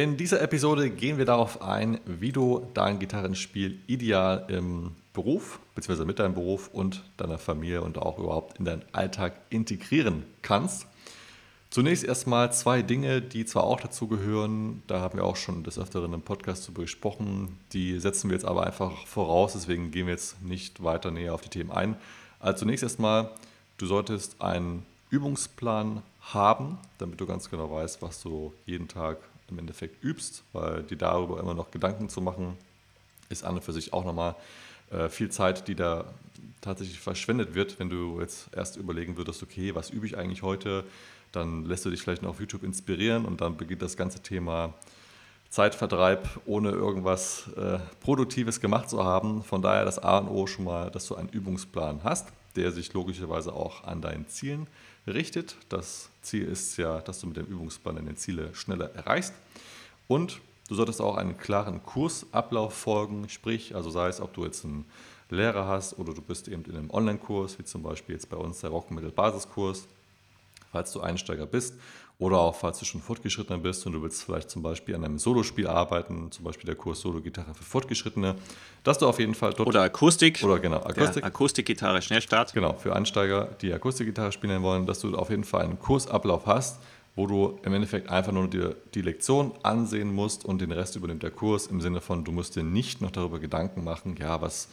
In dieser Episode gehen wir darauf ein, wie du dein Gitarrenspiel ideal im Beruf bzw. mit deinem Beruf und deiner Familie und auch überhaupt in deinen Alltag integrieren kannst. Zunächst erstmal zwei Dinge, die zwar auch dazu gehören, da haben wir auch schon des Öfteren im Podcast darüber gesprochen, die setzen wir jetzt aber einfach voraus, deswegen gehen wir jetzt nicht weiter näher auf die Themen ein. Also zunächst erstmal, du solltest einen Übungsplan haben, damit du ganz genau weißt, was du jeden Tag im Endeffekt übst, weil die darüber immer noch Gedanken zu machen, ist an und für sich auch nochmal äh, viel Zeit, die da tatsächlich verschwendet wird, wenn du jetzt erst überlegen würdest, okay, was übe ich eigentlich heute, dann lässt du dich vielleicht noch auf YouTube inspirieren und dann beginnt das ganze Thema Zeitvertreib, ohne irgendwas äh, Produktives gemacht zu haben. Von daher das A und O schon mal, dass du einen Übungsplan hast, der sich logischerweise auch an deinen Zielen richtet. Das Ziel ist ja, dass du mit dem Übungsplan deine Ziele schneller erreichst. Und du solltest auch einen klaren Kursablauf folgen, sprich, also sei es, ob du jetzt einen Lehrer hast oder du bist eben in einem Online-Kurs, wie zum Beispiel jetzt bei uns der Rockmittel-Basiskurs, falls du Einsteiger bist oder auch falls du schon Fortgeschrittener bist und du willst vielleicht zum Beispiel an einem Solospiel arbeiten, zum Beispiel der Kurs Solo-Gitarre für Fortgeschrittene, dass du auf jeden Fall dort. Oder Akustik. Oder genau, Akustik. Akustikgitarre Schnellstart. Genau, für Einsteiger, die Akustikgitarre spielen wollen, dass du auf jeden Fall einen Kursablauf hast, wo du im Endeffekt einfach nur die, die Lektion ansehen musst und den Rest übernimmt der Kurs im Sinne von, du musst dir nicht noch darüber Gedanken machen, ja, was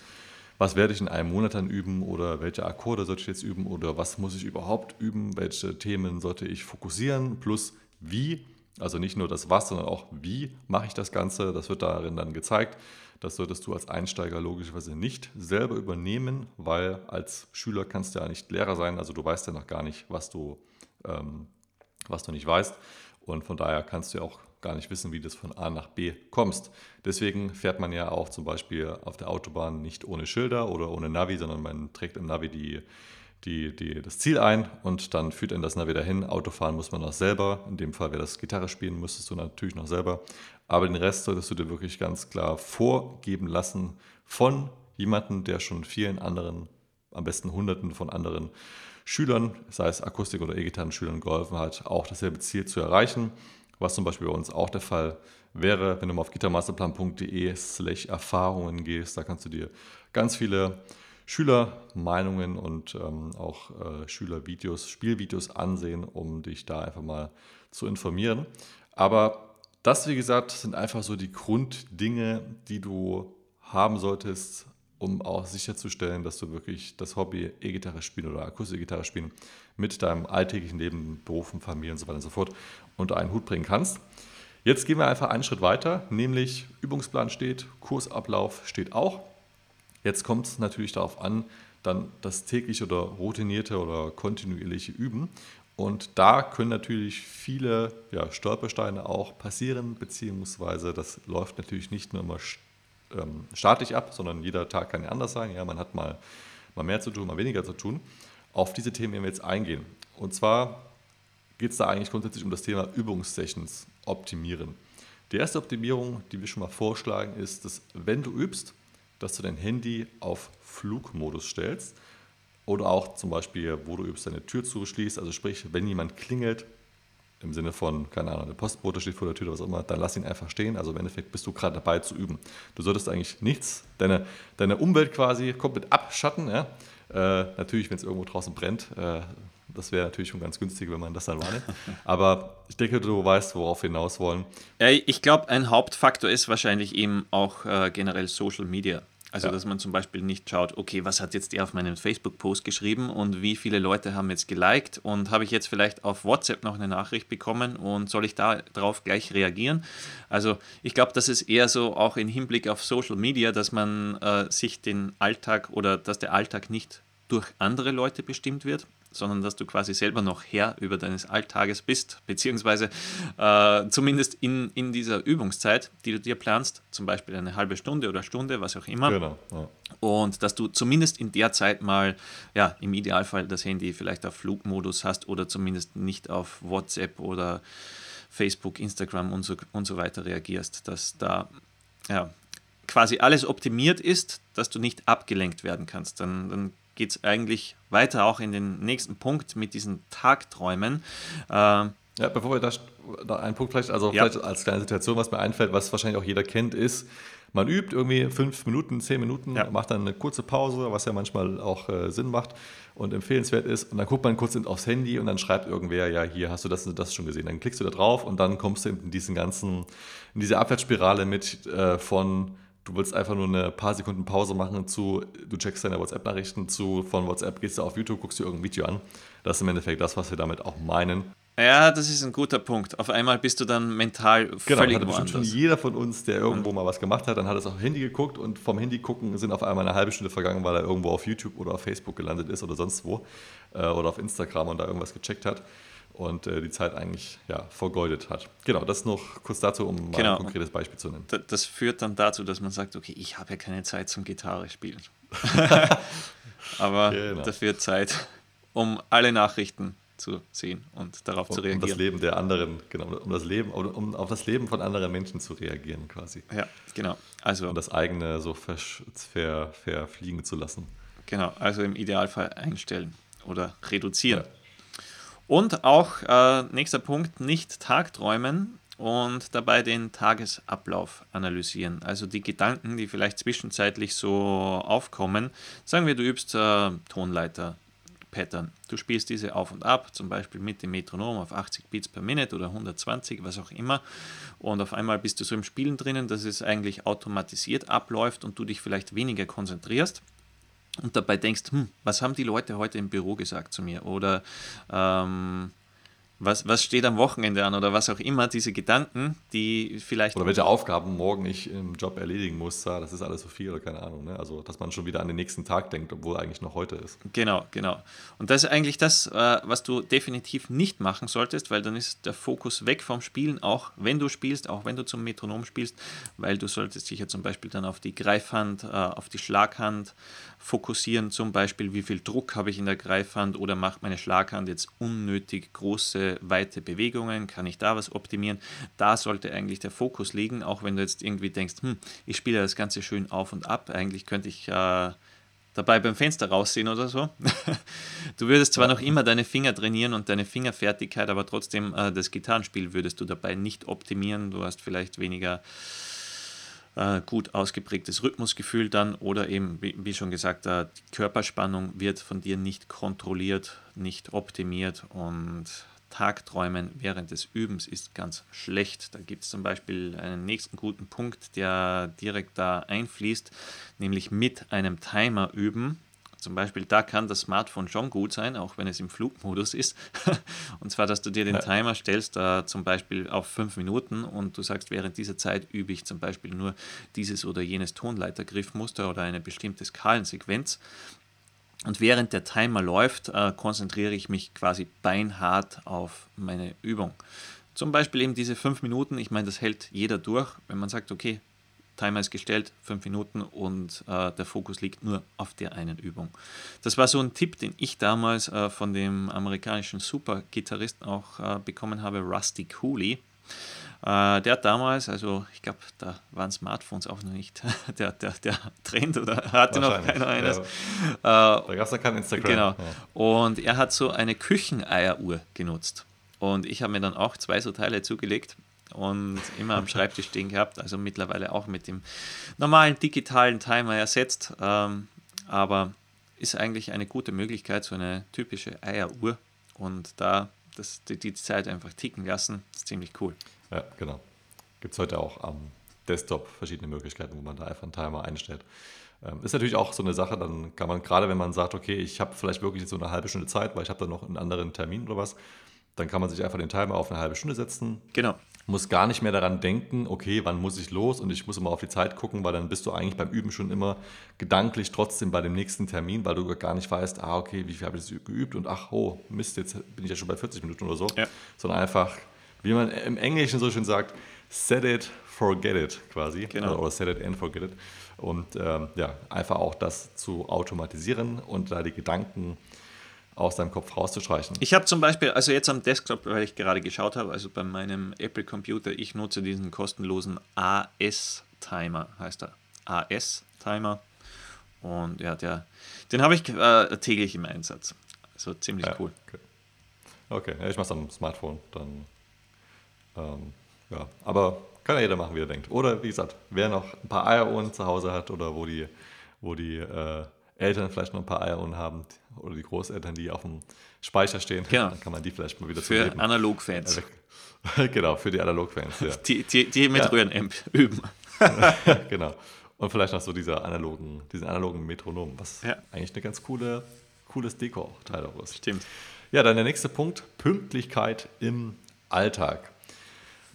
was werde ich in einem Monat dann üben oder welche Akkorde sollte ich jetzt üben oder was muss ich überhaupt üben, welche Themen sollte ich fokussieren, plus wie, also nicht nur das Was, sondern auch wie mache ich das Ganze, das wird darin dann gezeigt. Das solltest du als Einsteiger logischerweise nicht selber übernehmen, weil als Schüler kannst du ja nicht Lehrer sein, also du weißt ja noch gar nicht, was du, ähm, was du nicht weißt. Und von daher kannst du ja auch gar nicht wissen, wie du von A nach B kommst. Deswegen fährt man ja auch zum Beispiel auf der Autobahn nicht ohne Schilder oder ohne Navi, sondern man trägt im Navi die, die, die, das Ziel ein und dann führt einen das Navi dahin. Autofahren muss man auch selber. In dem Fall wäre das Gitarre spielen, müsstest du natürlich noch selber. Aber den Rest solltest du dir wirklich ganz klar vorgeben lassen von jemandem, der schon vielen anderen, am besten Hunderten von anderen Schülern, sei es Akustik- oder E-Gitarren-Schülern, geholfen hat, auch dasselbe Ziel zu erreichen was zum Beispiel bei uns auch der Fall wäre, wenn du mal auf gitarmasterplan.de slash Erfahrungen gehst. Da kannst du dir ganz viele Schülermeinungen und ähm, auch äh, Schülervideos, Spielvideos ansehen, um dich da einfach mal zu informieren. Aber das, wie gesagt, sind einfach so die Grunddinge, die du haben solltest, um auch sicherzustellen, dass du wirklich das Hobby E-Gitarre spielen oder Akustikgitarre spielen mit deinem alltäglichen Leben, Beruf und Familie und so weiter und so fort unter einen Hut bringen kannst. Jetzt gehen wir einfach einen Schritt weiter, nämlich Übungsplan steht, Kursablauf steht auch. Jetzt kommt es natürlich darauf an, dann das tägliche oder routinierte oder kontinuierliche Üben. Und da können natürlich viele ja, Stolpersteine auch passieren, beziehungsweise das läuft natürlich nicht nur immer ähm, staatlich ab, sondern jeder Tag kann ja anders sein. Ja, man hat mal, mal mehr zu tun, mal weniger zu tun. Auf diese Themen werden wir jetzt eingehen. Und zwar geht es da eigentlich grundsätzlich um das Thema Übungssessions optimieren. Die erste Optimierung, die wir schon mal vorschlagen, ist, dass wenn du übst, dass du dein Handy auf Flugmodus stellst oder auch zum Beispiel, wo du übst, deine Tür zuschließt. Also sprich, wenn jemand klingelt, im Sinne von, keine Ahnung, der Postbote steht vor der Tür oder was auch immer, dann lass ihn einfach stehen. Also im Endeffekt bist du gerade dabei zu üben. Du solltest eigentlich nichts, deine, deine Umwelt quasi komplett abschatten. Ja? Äh, natürlich, wenn es irgendwo draußen brennt, äh, das wäre natürlich schon ganz günstig, wenn man das dann wahrnimmt. Aber ich denke, du weißt, worauf wir hinaus wollen. Ja, ich glaube, ein Hauptfaktor ist wahrscheinlich eben auch äh, generell Social Media. Also, ja. dass man zum Beispiel nicht schaut, okay, was hat jetzt der auf meinem Facebook-Post geschrieben und wie viele Leute haben jetzt geliked und habe ich jetzt vielleicht auf WhatsApp noch eine Nachricht bekommen und soll ich da drauf gleich reagieren? Also, ich glaube, das ist eher so auch im Hinblick auf Social Media, dass man äh, sich den Alltag oder dass der Alltag nicht durch andere Leute bestimmt wird, sondern dass du quasi selber noch Herr über deines Alltages bist, beziehungsweise äh, zumindest in, in dieser Übungszeit, die du dir planst, zum Beispiel eine halbe Stunde oder Stunde, was auch immer. Genau. Ja. Und dass du zumindest in der Zeit mal, ja, im Idealfall das Handy vielleicht auf Flugmodus hast oder zumindest nicht auf WhatsApp oder Facebook, Instagram und so, und so weiter reagierst, dass da ja, quasi alles optimiert ist, dass du nicht abgelenkt werden kannst. Dann, dann geht es eigentlich weiter auch in den nächsten Punkt mit diesen Tagträumen. Äh, Ja, bevor wir da, da einen Punkt vielleicht, also ja. vielleicht als kleine Situation, was mir einfällt, was wahrscheinlich auch jeder kennt, ist, man übt irgendwie fünf Minuten, zehn Minuten, ja. macht dann eine kurze Pause, was ja manchmal auch äh, Sinn macht und empfehlenswert ist. Und dann guckt man kurz aufs Handy und dann schreibt irgendwer, ja, hier hast du das und das schon gesehen. Dann klickst du da drauf und dann kommst du in diesen ganzen, in diese Abwärtsspirale mit äh, von du willst einfach nur eine paar Sekunden Pause machen zu, du checkst deine WhatsApp-Nachrichten zu, von WhatsApp gehst du auf YouTube, guckst dir irgendein Video an. Das ist im Endeffekt das, was wir damit auch meinen. Ja, das ist ein guter Punkt. Auf einmal bist du dann mental genau, völlig hatte woanders. schon jeder von uns, der irgendwo mal was gemacht hat, dann hat es auf Handy geguckt und vom Handy gucken sind auf einmal eine halbe Stunde vergangen, weil er irgendwo auf YouTube oder auf Facebook gelandet ist oder sonst wo äh, oder auf Instagram und da irgendwas gecheckt hat und äh, die Zeit eigentlich ja, vergeudet hat. Genau, das noch kurz dazu, um genau. ein konkretes Beispiel zu nennen. Das führt dann dazu, dass man sagt, okay, ich habe ja keine Zeit zum Gitarre spielen. Aber genau. dafür Zeit, um alle Nachrichten zu sehen und darauf um, zu reagieren. Um das Leben der anderen, genau, um das Leben, um auf das Leben von anderen Menschen zu reagieren quasi. Ja, genau. Also, und das eigene so ver, verfliegen zu lassen. Genau, also im Idealfall einstellen oder reduzieren. Ja. Und auch äh, nächster Punkt, nicht Tagträumen und dabei den Tagesablauf analysieren. Also die Gedanken, die vielleicht zwischenzeitlich so aufkommen. Sagen wir, du übst äh, Tonleiter Pattern. Du spielst diese auf und ab, zum Beispiel mit dem Metronom auf 80 Beats per Minute oder 120, was auch immer. Und auf einmal bist du so im Spielen drinnen, dass es eigentlich automatisiert abläuft und du dich vielleicht weniger konzentrierst und dabei denkst, hm, was haben die Leute heute im Büro gesagt zu mir? Oder ähm, was, was steht am Wochenende an oder was auch immer, diese Gedanken, die vielleicht. Oder welche Aufgaben morgen ich im Job erledigen muss, das ist alles so viel oder keine Ahnung. Ne? Also, dass man schon wieder an den nächsten Tag denkt, obwohl eigentlich noch heute ist. Genau, genau. Und das ist eigentlich das, äh, was du definitiv nicht machen solltest, weil dann ist der Fokus weg vom Spielen, auch wenn du spielst, auch wenn du zum Metronom spielst, weil du solltest dich ja zum Beispiel dann auf die Greifhand, äh, auf die Schlaghand fokussieren, zum Beispiel, wie viel Druck habe ich in der Greifhand oder macht meine Schlaghand jetzt unnötig große, weite Bewegungen, kann ich da was optimieren? Da sollte eigentlich der Fokus liegen, auch wenn du jetzt irgendwie denkst, hm, ich spiele das Ganze schön auf und ab, eigentlich könnte ich äh, dabei beim Fenster raussehen oder so. du würdest zwar noch immer deine Finger trainieren und deine Fingerfertigkeit, aber trotzdem äh, das Gitarrenspiel würdest du dabei nicht optimieren. Du hast vielleicht weniger äh, gut ausgeprägtes Rhythmusgefühl dann oder eben, wie, wie schon gesagt, äh, die Körperspannung wird von dir nicht kontrolliert, nicht optimiert und Tagträumen während des Übens ist ganz schlecht. Da gibt es zum Beispiel einen nächsten guten Punkt, der direkt da einfließt, nämlich mit einem Timer üben. Zum Beispiel, da kann das Smartphone schon gut sein, auch wenn es im Flugmodus ist. und zwar, dass du dir den Timer stellst, äh, zum Beispiel auf fünf Minuten und du sagst, während dieser Zeit übe ich zum Beispiel nur dieses oder jenes Tonleitergriffmuster oder eine bestimmte Skalensequenz. Und während der Timer läuft, äh, konzentriere ich mich quasi beinhart auf meine Übung. Zum Beispiel eben diese fünf Minuten, ich meine, das hält jeder durch, wenn man sagt, okay, Timer ist gestellt, fünf Minuten und äh, der Fokus liegt nur auf der einen Übung. Das war so ein Tipp, den ich damals äh, von dem amerikanischen Super-Gitarristen auch äh, bekommen habe, Rusty Cooley. Äh, der hat damals, also ich glaube, da waren Smartphones auch noch nicht der, der, der Trend oder hatte noch keiner eines. Ja. Äh, da gab es ja kein Instagram. Genau. Ja. Und er hat so eine Kücheneieruhr genutzt. Und ich habe mir dann auch zwei so Teile zugelegt und immer am Schreibtisch stehen gehabt, also mittlerweile auch mit dem normalen digitalen Timer ersetzt. Ähm, aber ist eigentlich eine gute Möglichkeit, so eine typische Eieruhr und da das, die, die Zeit einfach ticken lassen, ist ziemlich cool. Ja, genau. Gibt es heute auch am Desktop verschiedene Möglichkeiten, wo man da einfach einen Timer einstellt. Ähm, ist natürlich auch so eine Sache, dann kann man gerade, wenn man sagt, okay, ich habe vielleicht wirklich jetzt so eine halbe Stunde Zeit, weil ich habe dann noch einen anderen Termin oder was, dann kann man sich einfach den Timer auf eine halbe Stunde setzen. Genau muss gar nicht mehr daran denken, okay, wann muss ich los? Und ich muss immer auf die Zeit gucken, weil dann bist du eigentlich beim Üben schon immer gedanklich trotzdem bei dem nächsten Termin, weil du gar nicht weißt, ah, okay, wie viel habe ich geübt? Und ach, oh, Mist, jetzt bin ich ja schon bei 40 Minuten oder so, ja. sondern einfach, wie man im Englischen so schön sagt, set it, forget it quasi, genau. oder set it and forget it und ähm, ja, einfach auch das zu automatisieren und da die Gedanken aus deinem Kopf rauszustreichen. Ich habe zum Beispiel, also jetzt am Desktop, weil ich gerade geschaut habe, also bei meinem Apple Computer, ich nutze diesen kostenlosen AS-Timer, heißt er. AS-Timer. Und ja, der, den habe ich äh, täglich im Einsatz. Also ziemlich ja, cool. Okay. Okay, ja, ich mache es am Smartphone. Dann, ähm, ja, aber kann ja jeder machen, wie er denkt. Oder wie gesagt, wer noch ein paar Eieruhren zu Hause hat oder wo die, wo die äh, Eltern vielleicht noch ein paar Eieruhren haben oder die Großeltern, die auf dem Speicher stehen, Genau. dann kann man die vielleicht mal wieder Für zum Leben Analogfans, genau, für die Analogfans, ja. die, die, die mit Ja. Röhrenamp üben. genau. Und vielleicht noch so dieser analogen, diesen analogen Metronom, was Ja. eigentlich eine ganz coole, cooles Deko-Teil auch ist. Stimmt. Ja, dann der nächste Punkt, Pünktlichkeit im Alltag.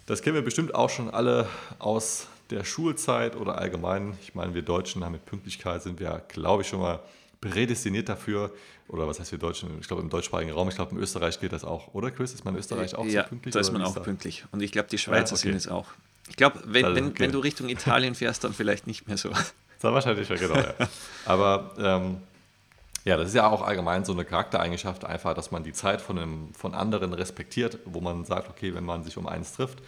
Das kennen wir bestimmt auch schon alle aus der Schulzeit oder allgemein. Ich meine, wir Deutschen haben mit Pünktlichkeit sind wir, glaube ich, schon mal prädestiniert dafür. Oder was heißt wir Deutschen? Ich glaube, im deutschsprachigen Raum, ich glaube, in Österreich geht das auch. Oder, Chris? Ist man in Österreich auch ja, so pünktlich? da ist man auch da? pünktlich. Und ich glaube, die Schweizer Ja, okay. sind es auch. Ich glaube, wenn, Also, wenn, okay. wenn du Richtung Italien fährst, dann vielleicht nicht mehr so. Sehr wahrscheinlich, ja, genau. Ja. Aber ähm, ja, das ist ja auch allgemein so eine Charaktereigenschaft, einfach, dass man die Zeit von, einem, von anderen respektiert, wo man sagt, okay, wenn man sich um eins trifft,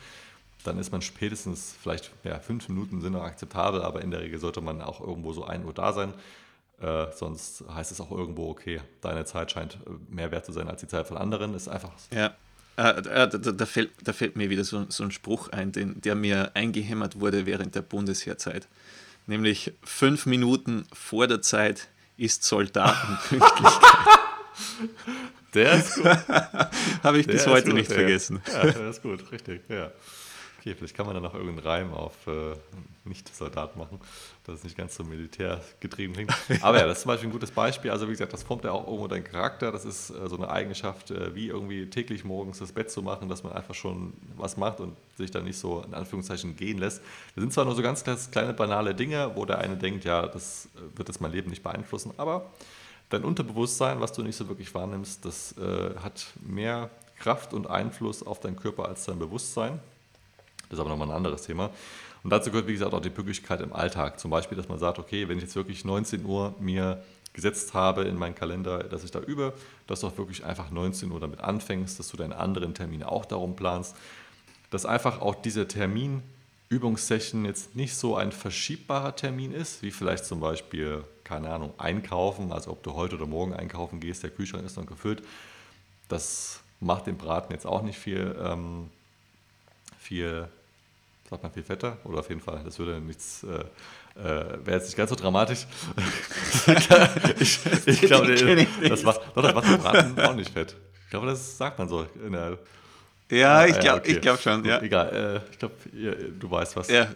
dann ist man spätestens vielleicht ja, fünf Minuten sind noch akzeptabel, aber in der Regel sollte man auch irgendwo so 1 Uhr da sein. Äh, sonst heißt es auch irgendwo, okay, deine Zeit scheint äh, mehr wert zu sein als die Zeit von anderen. Ist einfach Ja. Äh, da, da, da, fällt, da fällt mir wieder so, so ein Spruch ein, den, der mir eingehämmert wurde während der Bundesheerzeit. Nämlich fünf Minuten vor der Zeit ist Soldatenpünktlich. Der ist gut. Habe ich Der bis heute nicht vergessen. Ja, der ist gut, richtig. Ja. Okay, vielleicht kann man dann noch irgendeinen Reim auf äh, Nicht-Soldat machen, dass es nicht ganz so militärgetrieben klingt. Aber ja, das ist zum Beispiel ein gutes Beispiel. Also wie gesagt, das formt ja auch irgendwo deinen Charakter. Das ist äh, so eine Eigenschaft, äh, wie irgendwie täglich morgens das Bett zu machen, dass man einfach schon was macht und sich dann nicht so in Anführungszeichen gehen lässt. Das sind zwar nur so ganz kleine, banale Dinge, wo der eine denkt, ja, das äh, wird jetzt mein Leben nicht beeinflussen, aber dein Unterbewusstsein, was du nicht so wirklich wahrnimmst, das äh, hat mehr Kraft und Einfluss auf deinen Körper als dein Bewusstsein. Das ist aber nochmal ein anderes Thema. Und dazu gehört, wie gesagt, auch die Pünktlichkeit im Alltag. Zum Beispiel, dass man sagt, okay, wenn ich jetzt wirklich 19 Uhr mir gesetzt habe in meinen Kalender, dass ich da übe, dass du auch wirklich einfach 19 Uhr damit anfängst, dass du deine anderen Termine auch darum planst, dass einfach auch dieser Termin Übungssession jetzt nicht so ein verschiebbarer Termin ist, wie vielleicht zum Beispiel, keine Ahnung, einkaufen, also ob du heute oder morgen einkaufen gehst, der Kühlschrank ist noch gefüllt. Das macht dem Braten jetzt auch nicht viel, ähm, viel, sagt man viel fetter oder auf jeden Fall, das würde nichts, äh, äh, wäre jetzt nicht ganz so dramatisch. ich ich glaube, das macht, doch, das macht den Braten auch nicht fett. Ich glaube, das sagt man so in der Ja, ich glaube okay. glaub schon. Ja. Egal, äh, ich glaube, du weißt was. Ja,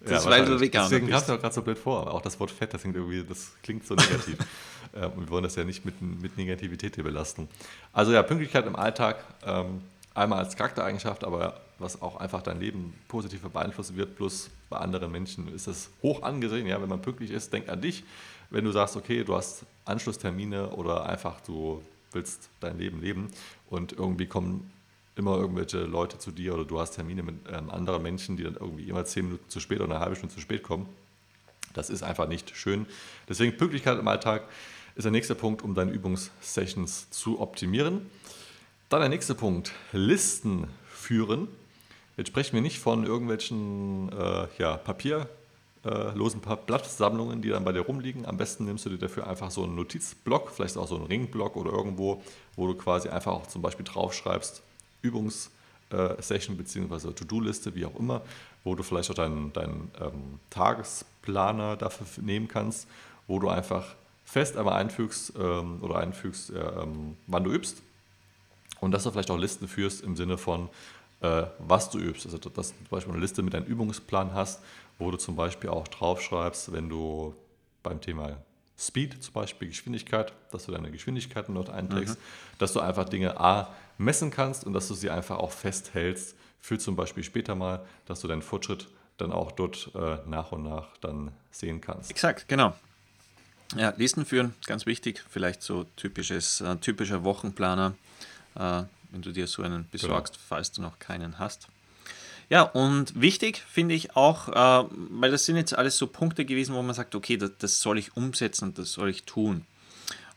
das ist, weil du. Veganer Deswegen kam es mir auch gerade so blöd vor. Aber auch das Wort Fett, das klingt irgendwie, das klingt so negativ. ähm, und wir wollen das ja nicht mit, mit Negativität hier belasten. Also ja, Pünktlichkeit im Alltag, ähm, einmal als Charaktereigenschaft, aber was auch einfach dein Leben positiv beeinflussen wird, plus bei anderen Menschen ist es hoch angesehen. Ja, wenn man pünktlich ist, denk an dich. Wenn du sagst, okay, du hast Anschlusstermine oder einfach du willst dein Leben leben und irgendwie kommen immer irgendwelche Leute zu dir oder du hast Termine mit ähm, anderen Menschen, die dann irgendwie immer zehn Minuten zu spät oder eine halbe Stunde zu spät kommen. Das ist einfach nicht schön. Deswegen Pünktlichkeit im Alltag ist der nächste Punkt, um deine Übungssessions zu optimieren. Dann der nächste Punkt, Listen führen. Jetzt sprechen wir nicht von irgendwelchen äh, ja, papierlosen Pa- Blattsammlungen, die dann bei dir rumliegen. Am besten nimmst du dir dafür einfach so einen Notizblock, vielleicht auch so einen Ringblock oder irgendwo, wo du quasi einfach auch zum Beispiel draufschreibst, Übungssession bzw. To-Do-Liste, wie auch immer, wo du vielleicht auch deinen, deinen ähm, Tagesplaner dafür nehmen kannst, wo du einfach fest einmal einfügst ähm, oder einfügst, äh, ähm, wann du übst und dass du vielleicht auch Listen führst im Sinne von, äh, was du übst. Also, dass du zum Beispiel eine Liste mit deinem Übungsplan hast, wo du zum Beispiel auch draufschreibst, wenn du beim Thema Speed, zum Beispiel Geschwindigkeit, dass du deine Geschwindigkeiten dort einträgst, dass du einfach Dinge A messen kannst und dass du sie einfach auch festhältst für zum Beispiel später mal, dass du deinen Fortschritt dann auch dort äh, nach und nach dann sehen kannst. Exakt, genau. Ja, Listen führen, ganz wichtig. Vielleicht so typisches, äh, typischer Wochenplaner, äh, wenn du dir so einen besorgst, falls du noch keinen hast. Ja, und wichtig finde ich auch, äh, weil das sind jetzt alles so Punkte gewesen, wo man sagt, okay, das, das soll ich umsetzen, das soll ich tun.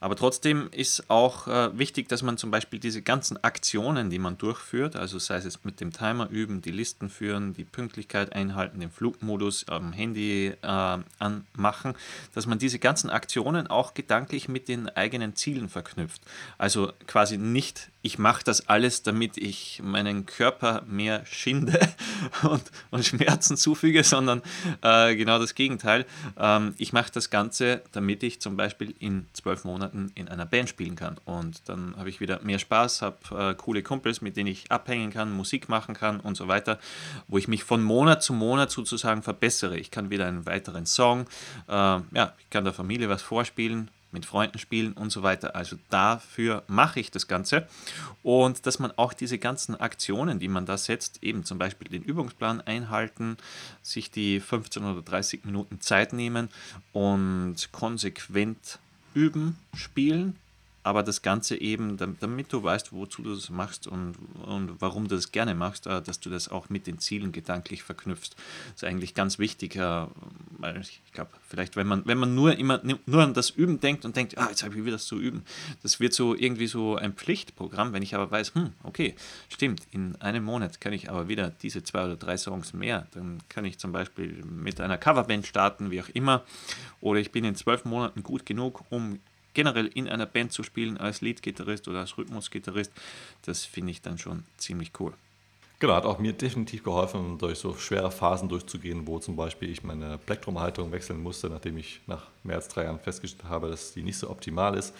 Aber trotzdem ist auch äh, wichtig, dass man zum Beispiel diese ganzen Aktionen, die man durchführt, also sei es mit dem Timer üben, die Listen führen, die Pünktlichkeit einhalten, den Flugmodus am Handy äh, anmachen, dass man diese ganzen Aktionen auch gedanklich mit den eigenen Zielen verknüpft. Also quasi nicht ich mache das alles, damit ich meinen Körper mehr schinde und, und Schmerzen zufüge, sondern äh, genau das Gegenteil. Ähm, ich mache das Ganze, damit ich zum Beispiel in zwölf Monaten in einer Band spielen kann. Und dann habe ich wieder mehr Spaß, habe äh, coole Kumpels, mit denen ich abhängen kann, Musik machen kann und so weiter, wo ich mich von Monat zu Monat sozusagen verbessere. Ich kann wieder einen weiteren Song, äh, ja, ich kann der Familie was vorspielen, mit Freunden spielen und so weiter. Also dafür mache ich das Ganze. Und dass man auch diese ganzen Aktionen, die man da setzt, eben zum Beispiel den Übungsplan einhalten, sich die 15 oder 30 Minuten Zeit nehmen und konsequent üben, spielen aber das Ganze eben, damit du weißt, wozu du das machst und, und warum du das gerne machst, äh, dass du das auch mit den Zielen gedanklich verknüpfst. Das ist eigentlich ganz wichtig, äh, weil ich glaube, vielleicht, wenn man, wenn man nur immer nur an das Üben denkt und denkt, ah, jetzt habe ich wieder das zu üben, das wird so irgendwie so ein Pflichtprogramm, wenn ich aber weiß, hm, okay, stimmt, in einem Monat kann ich aber wieder diese zwei oder drei Songs mehr, dann kann ich zum Beispiel mit einer Coverband starten, wie auch immer, oder ich bin in zwölf Monaten gut genug, um generell in einer Band zu spielen als Leadgitarrist oder als Rhythmusgitarrist, das finde ich dann schon ziemlich cool. Genau, hat auch mir definitiv geholfen, durch so schwere Phasen durchzugehen, wo zum Beispiel ich meine Plektrumhaltung wechseln musste, nachdem ich nach mehr als drei Jahren festgestellt habe, dass die nicht so optimal ist,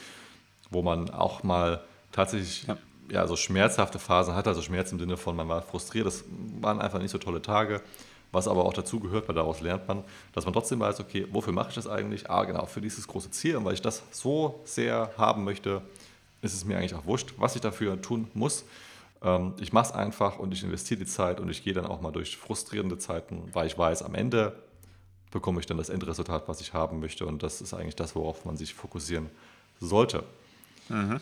wo man auch mal tatsächlich ja. ja so schmerzhafte Phasen hat, also Schmerz im Sinne von, man war frustriert, das waren einfach nicht so tolle Tage was aber auch dazu gehört, weil daraus lernt man, dass man trotzdem weiß, okay, wofür mache ich das eigentlich? Ah, genau, für dieses große Ziel und weil ich das so sehr haben möchte, ist es mir eigentlich auch wurscht, was ich dafür tun muss. Ähm, ich mache es einfach und ich investiere die Zeit und ich gehe dann auch mal durch frustrierende Zeiten, weil ich weiß, am Ende bekomme ich dann das Endresultat, was ich haben möchte und das ist eigentlich das, worauf man sich fokussieren sollte. Mhm.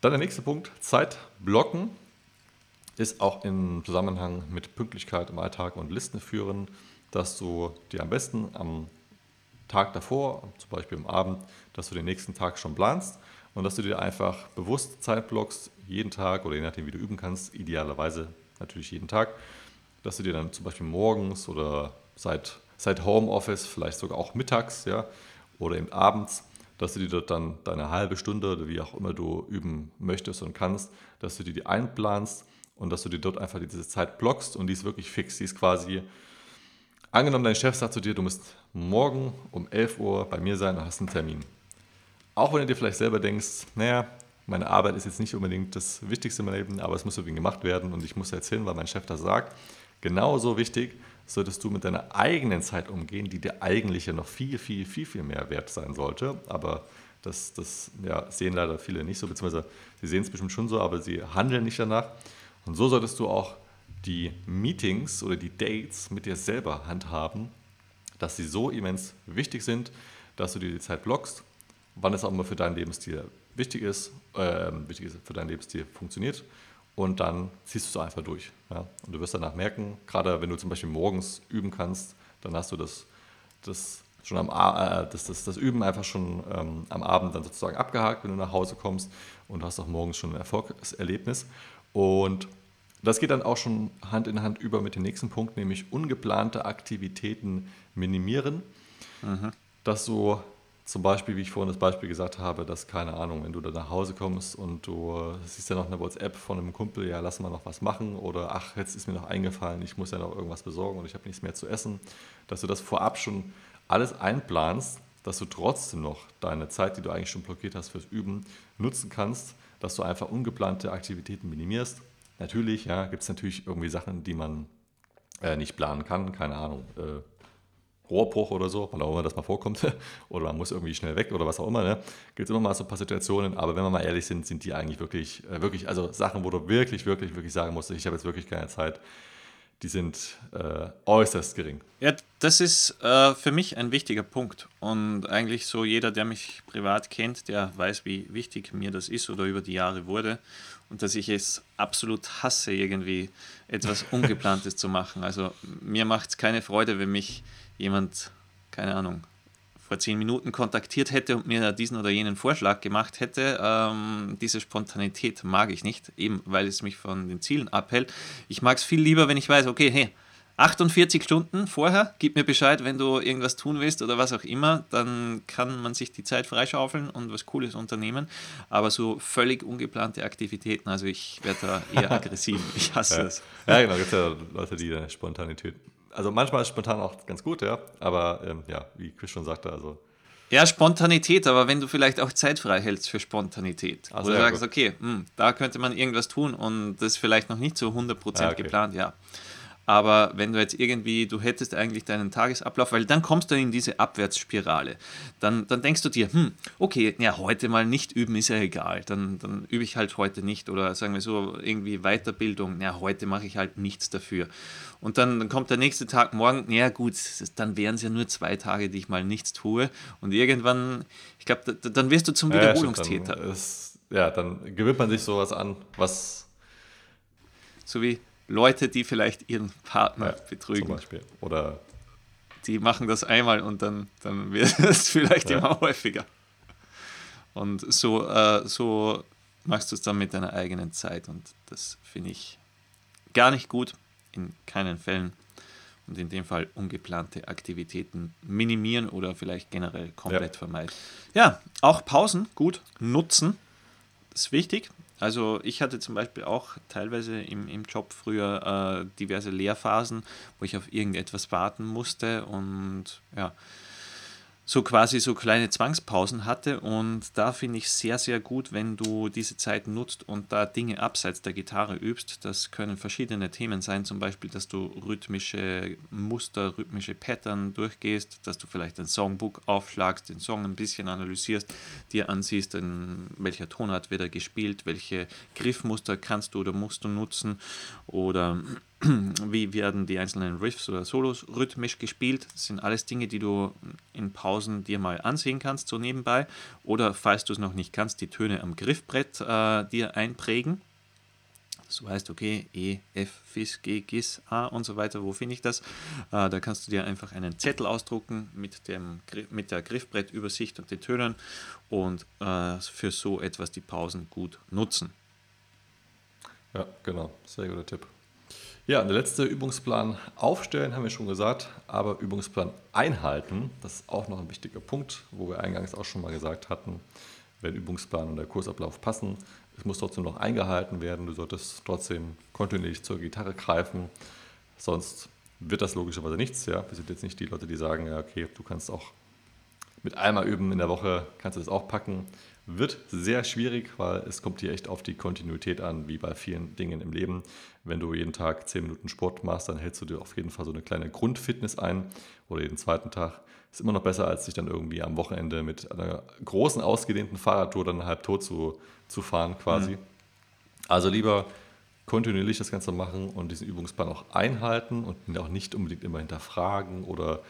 Dann der nächste Punkt, Zeit blocken ist auch im Zusammenhang mit Pünktlichkeit im Alltag und Listen führen, dass du dir am besten am Tag davor, zum Beispiel am Abend, dass du den nächsten Tag schon planst und dass du dir einfach bewusst Zeit blockst, jeden Tag oder je nachdem, wie du üben kannst, idealerweise natürlich jeden Tag, dass du dir dann zum Beispiel morgens oder seit, seit Homeoffice, vielleicht sogar auch mittags ja, oder eben abends, dass du dir dort dann deine halbe Stunde oder wie auch immer du üben möchtest und kannst, dass du dir die einplanst und dass du dir dort einfach diese Zeit blockst und die ist wirklich fix. Die ist quasi, angenommen, dein Chef sagt zu dir, du musst morgen um 11 Uhr bei mir sein und hast einen Termin. Auch wenn du dir vielleicht selber denkst, naja, meine Arbeit ist jetzt nicht unbedingt das Wichtigste meinem Leben, aber es muss irgendwie gemacht werden und ich muss jetzt hin, weil mein Chef das sagt. Genauso wichtig solltest du mit deiner eigenen Zeit umgehen, die dir eigentlich ja noch viel, viel, viel, viel mehr wert sein sollte. Aber das, das ja, sehen leider viele nicht so, beziehungsweise sie sehen es bestimmt schon so, aber sie handeln nicht danach. Und so solltest du auch die Meetings oder die Dates mit dir selber handhaben, dass sie so immens wichtig sind, dass du dir die Zeit blockst, wann es auch immer für deinen Lebensstil wichtig ist, äh, wichtig ist, für deinen Lebensstil funktioniert und dann ziehst du es einfach durch. Ja? Und du wirst danach merken, gerade wenn du zum Beispiel morgens üben kannst, dann hast du das, das schon am äh, das, das, das Üben einfach schon ähm, am Abend dann sozusagen abgehakt, wenn du nach Hause kommst und hast auch morgens schon ein Erfolgserlebnis. Und das geht dann auch schon Hand in Hand über mit dem nächsten Punkt, nämlich ungeplante Aktivitäten minimieren. Mhm. Dass so zum Beispiel, wie ich vorhin das Beispiel gesagt habe, dass, keine Ahnung, wenn du da nach Hause kommst und du siehst ja noch eine WhatsApp von einem Kumpel, ja, lass mal noch was machen oder ach, jetzt ist mir noch eingefallen, ich muss ja noch irgendwas besorgen und ich habe nichts mehr zu essen, dass du das vorab schon alles einplanst, dass du trotzdem noch deine Zeit, die du eigentlich schon blockiert hast fürs Üben, nutzen kannst dass du einfach ungeplante Aktivitäten minimierst. Natürlich, ja, gibt es natürlich irgendwie Sachen, die man äh, nicht planen kann, keine Ahnung, äh, Rohrbruch oder so, wann auch immer das mal vorkommt, oder man muss irgendwie schnell weg oder was auch immer, ne? gibt es immer mal so ein paar Situationen, aber wenn wir mal ehrlich sind, sind die eigentlich wirklich, äh, wirklich, also Sachen, wo du wirklich, wirklich, wirklich sagen musst, ich habe jetzt wirklich keine Zeit, die sind äh, äußerst gering. Ja, das ist äh, für mich ein wichtiger Punkt. Und eigentlich so jeder, der mich privat kennt, der weiß, wie wichtig mir das ist oder über die Jahre wurde. Und dass ich es absolut hasse, irgendwie etwas Ungeplantes zu machen. Also mir macht es keine Freude, wenn mich jemand, keine Ahnung, vor zehn Minuten kontaktiert hätte und mir diesen oder jenen Vorschlag gemacht hätte. Ähm, diese Spontanität mag ich nicht, eben weil es mich von den Zielen abhält. Ich mag es viel lieber, wenn ich weiß, okay, hey, 48 Stunden vorher, gib mir Bescheid, wenn du irgendwas tun willst oder was auch immer, dann kann man sich die Zeit freischaufeln und was Cooles unternehmen. Aber so völlig ungeplante Aktivitäten, also ich werde da eher aggressiv. Ich hasse ja. das. Ja, genau, es gibt ja Leute, die Spontanität. Also manchmal ist spontan auch ganz gut, ja. Aber ähm, ja, wie Chris schon sagte, also ja, Spontanität, aber wenn du vielleicht auch Zeit frei hältst für Spontanität. Also oder ja, sagst, gut. okay, mh, hm, da könnte man irgendwas tun und das ist vielleicht noch nicht so 100% ja, okay. geplant, ja. Aber wenn du jetzt irgendwie, du hättest eigentlich deinen Tagesablauf, weil dann kommst du in diese Abwärtsspirale. Dann, dann denkst du dir, hm, okay, ja, heute mal nicht üben ist ja egal. Dann, dann übe ich halt heute nicht. Oder sagen wir so, irgendwie Weiterbildung, ja, heute mache ich halt nichts dafür. Und dann, dann kommt der nächste Tag morgen, ja gut, dann wären es ja nur zwei Tage, die ich mal nichts tue. Und irgendwann, ich glaube, dann wirst du zum Wiederholungstäter. Ja, dann ist, ja, dann gewöhnt man sich sowas an, was. So wie, Leute, die vielleicht ihren Partner ja, betrügen. Zum Beispiel. Oder die machen das einmal und dann, dann wird es vielleicht ja. immer häufiger. Und so, äh, so machst du es dann mit deiner eigenen Zeit und das finde ich gar nicht gut, in keinen Fällen. Und in dem Fall ungeplante Aktivitäten minimieren oder vielleicht generell komplett ja. vermeiden. Ja, auch Pausen gut nutzen, das ist wichtig. Also ich hatte zum Beispiel auch teilweise im, im Job früher äh, diverse Lehrphasen, wo ich auf irgendetwas warten musste und ja, so quasi so kleine Zwangspausen hatte. Und da finde ich sehr, sehr gut, wenn du diese Zeit nutzt und da Dinge abseits der Gitarre übst. Das können verschiedene Themen sein, zum Beispiel, dass du rhythmische Muster, rhythmische Pattern durchgehst, dass du vielleicht ein Songbook aufschlagst, den Song ein bisschen analysierst, dir ansiehst, in welcher Tonart wird er gespielt, welche Griffmuster kannst du oder musst du nutzen oder wie werden die einzelnen Riffs oder Solos rhythmisch gespielt. Das sind alles Dinge, die du in Pausen dir mal ansehen kannst, so nebenbei. Oder falls du es noch nicht kannst, die Töne am Griffbrett äh, dir einprägen. So heißt, okay, E, F, Fis, G, Gis, A und so weiter. Wo finde ich das? Äh, da kannst du dir einfach einen Zettel ausdrucken mit, dem, mit der Griffbrettübersicht und den Tönen und äh, für so etwas die Pausen gut nutzen. Ja, genau. Sehr guter Tipp. Ja, der letzte Übungsplan aufstellen, haben wir schon gesagt, aber Übungsplan einhalten, das ist auch noch ein wichtiger Punkt, wo wir eingangs auch schon mal gesagt hatten, wenn Übungsplan und der Kursablauf passen, es muss trotzdem noch eingehalten werden, du solltest trotzdem kontinuierlich zur Gitarre greifen, sonst wird das logischerweise nichts. Ja? Wir sind jetzt nicht die Leute, die sagen, ja, okay, du kannst auch mit einmal üben in der Woche, kannst du das auch packen. Wird sehr schwierig, weil es kommt hier echt auf die Kontinuität an, wie bei vielen Dingen im Leben. Wenn du jeden Tag 10 Minuten Sport machst, dann hältst du dir auf jeden Fall so eine kleine Grundfitness ein oder jeden zweiten Tag. Ist immer noch besser, als sich dann irgendwie am Wochenende mit einer großen, ausgedehnten Fahrradtour dann halb tot zu, zu fahren quasi. Mhm. Also lieber kontinuierlich das Ganze machen und diesen Übungsplan auch einhalten und auch nicht unbedingt immer hinterfragen oder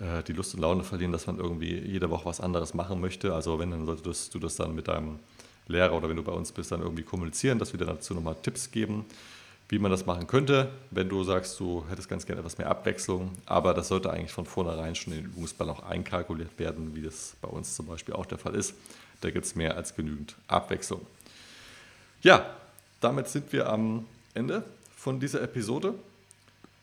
äh, die Lust und Laune verlieren, dass man irgendwie jede Woche was anderes machen möchte. Also wenn, dann solltest du das dann mit deinem Lehrer oder wenn du bei uns bist, dann irgendwie kommunizieren, dass wir dir dazu nochmal Tipps geben, wie man das machen könnte, wenn du sagst, du hättest ganz gerne etwas mehr Abwechslung. Aber das sollte eigentlich von vornherein schon in den Übungsplan auch einkalkuliert werden, wie das bei uns zum Beispiel auch der Fall ist. Da gibt es mehr als genügend Abwechslung. Ja, damit sind wir am Ende von dieser Episode.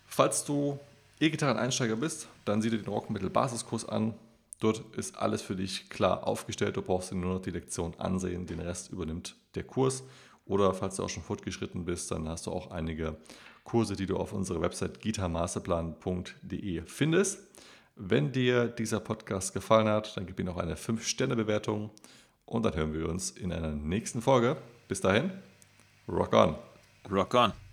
Falls du E-Gitarren-Einsteiger bist, dann sieh dir den Rockmittel-Basiskurs an. Dort ist alles für dich klar aufgestellt. Du brauchst dir nur noch die Lektion ansehen. Den Rest übernimmt der Kurs. Oder falls du auch schon fortgeschritten bist, dann hast du auch einige Kurse, die du auf unserer Website gitarmasterplan.de findest. Wenn dir dieser Podcast gefallen hat, dann gib ihm auch eine 5-Sterne-Bewertung und dann hören wir uns in einer nächsten Folge. Bis dahin, rock on. Rock on.